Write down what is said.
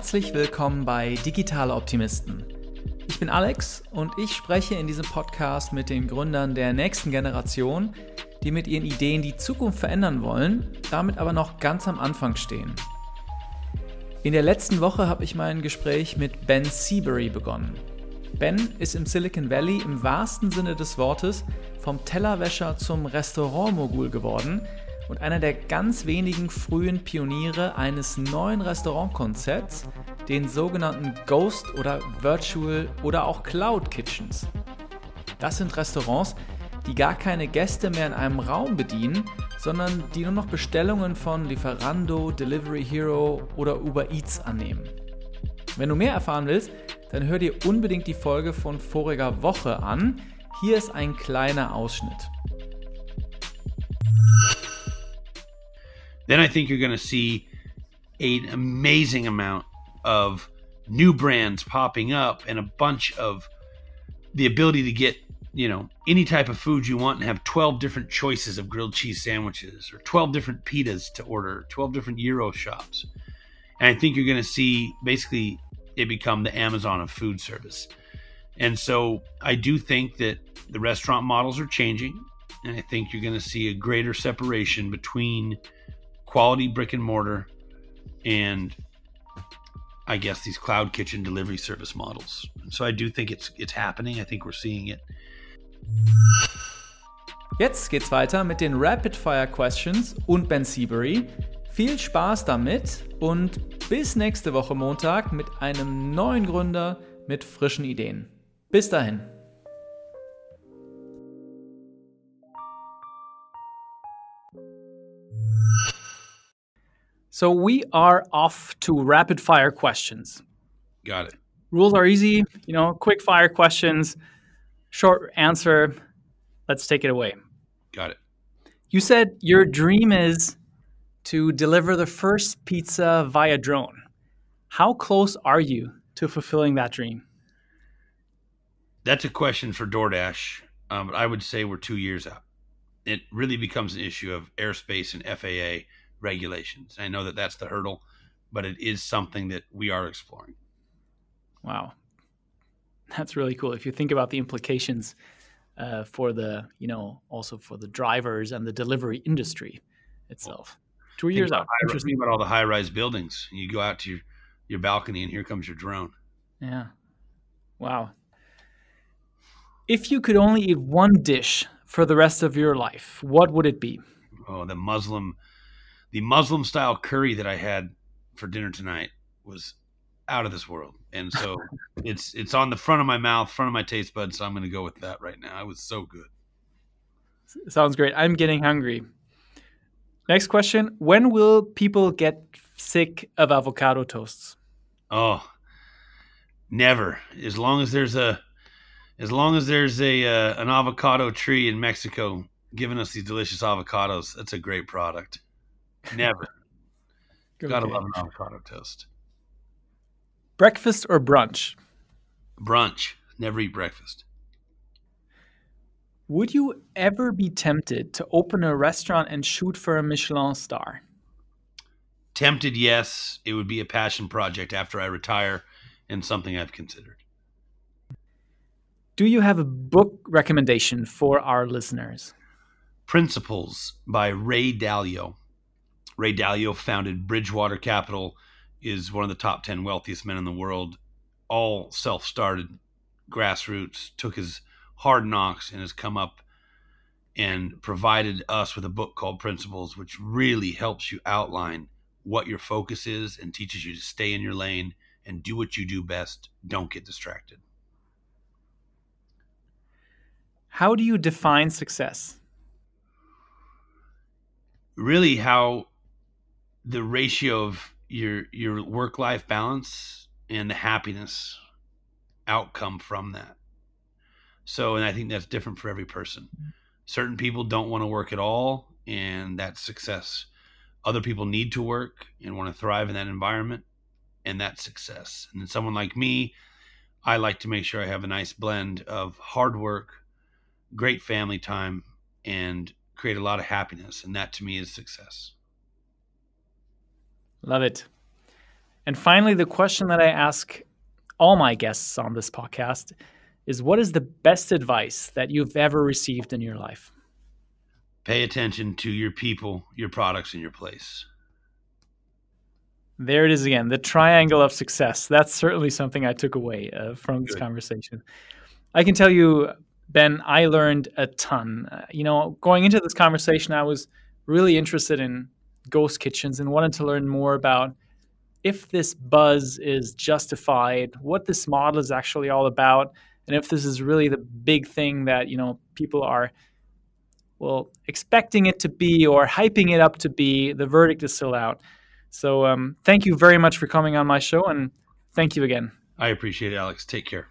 Herzlich willkommen bei Digitale Optimisten. Ich bin Alex und ich spreche in diesem Podcast mit den Gründern der nächsten Generation, die mit ihren Ideen die Zukunft verändern wollen, damit aber noch ganz am Anfang stehen. In der letzten Woche habe ich mein Gespräch mit Ben Seabury begonnen. Ben ist im Silicon Valley im wahrsten Sinne des Wortes vom Tellerwäscher zum Restaurantmogul geworden und einer der ganz wenigen frühen Pioniere eines neuen Restaurantkonzepts, den sogenannten Ghost oder Virtual oder auch Cloud Kitchens. Das sind Restaurants, die gar keine Gäste mehr in einem Raum bedienen, sondern die nur noch Bestellungen von Lieferando, Delivery Hero oder Uber Eats annehmen. Wenn du mehr erfahren willst, dann hör dir unbedingt die Folge von voriger Woche an. Hier ist ein kleiner Ausschnitt. Then I think you're going to see an amazing amount of new brands popping up and a bunch of the ability to get you know any type of food you want and have 12 different choices of grilled cheese sandwiches or 12 different pitas to order 12 different gyro shops. And i think you're going to see basically it become the amazon of food service. And so i do think that the restaurant models are changing and i think you're going to see a greater separation between quality brick and mortar and I guess these cloud kitchen delivery service models. So I do think it's it's happening. I think we're seeing it. Jetzt geht's weiter mit den Rapid Fire Questions und Ben Seabury. Viel Spaß damit und bis nächste Woche Montag mit einem neuen Gründer mit frischen Ideen. Bis dahin. So we are off to rapid fire questions. Got it. Rules are easy, you know, quick fire questions, short answer. Let's take it away. Got it. You said your dream is to deliver the first pizza via drone. How close are you to fulfilling that dream? That's a question for DoorDash, um, but I would say we're two years out. It really becomes an issue of airspace and FAA regulations. I know that that's the hurdle, but it is something that we are exploring. Wow, that's really cool. If you think about the implications uh, for the, you know, also for the drivers and the delivery industry itself. Two years out. Interesting. think about all the high-rise buildings. You go out to your, your balcony, and here comes your drone. Yeah. Wow. If you could only eat one dish for the rest of your life, what would it be? Oh, the Muslim the Muslim style curry that I had for dinner tonight was out of this world. And so it's it's on the front of my mouth, front of my taste buds. So I'm going to go with that right now. It was so good. Sounds great. I'm getting hungry. Next question: When will people get sick of avocado toasts? Oh, never. As long as there's a, as long as there's a uh, an avocado tree in Mexico giving us these delicious avocados, that's a great product. Never. Gotta love an avocado toast. Breakfast or brunch? Brunch. Never eat breakfast. Would you ever be tempted to open a restaurant and shoot for a Michelin star? Tempted, yes. It would be a passion project after I retire and something I've considered. Do you have a book recommendation for our listeners? Principles by Ray Dalio. Ray Dalio founded Bridgewater Capital, is one of the top 10 wealthiest men in the world, all self started, grassroots, took his hard knocks and has come up and provided us with a book called Principles, which really helps you outline what your focus is and teaches you to stay in your lane and do what you do best. Don't get distracted. How do you define success? really how the ratio of your your work life balance and the happiness outcome from that. So and I think that's different for every person. Mm-hmm. Certain people don't want to work at all and that's success. Other people need to work and want to thrive in that environment and that's success. And then someone like me, I like to make sure I have a nice blend of hard work, great family time and create a lot of happiness and that to me is success Love it. And finally, the question that I ask all my guests on this podcast is what is the best advice that you've ever received in your life? Pay attention to your people, your products, and your place. There it is again, the triangle of success. That's certainly something I took away uh, from this Good. conversation. I can tell you, Ben, I learned a ton. Uh, you know, going into this conversation, I was really interested in ghost kitchens and wanted to learn more about if this buzz is justified, what this model is actually all about, and if this is really the big thing that you know people are well expecting it to be or hyping it up to be. The verdict is still out. So um, thank you very much for coming on my show, and thank you again. I appreciate it, Alex. Take care.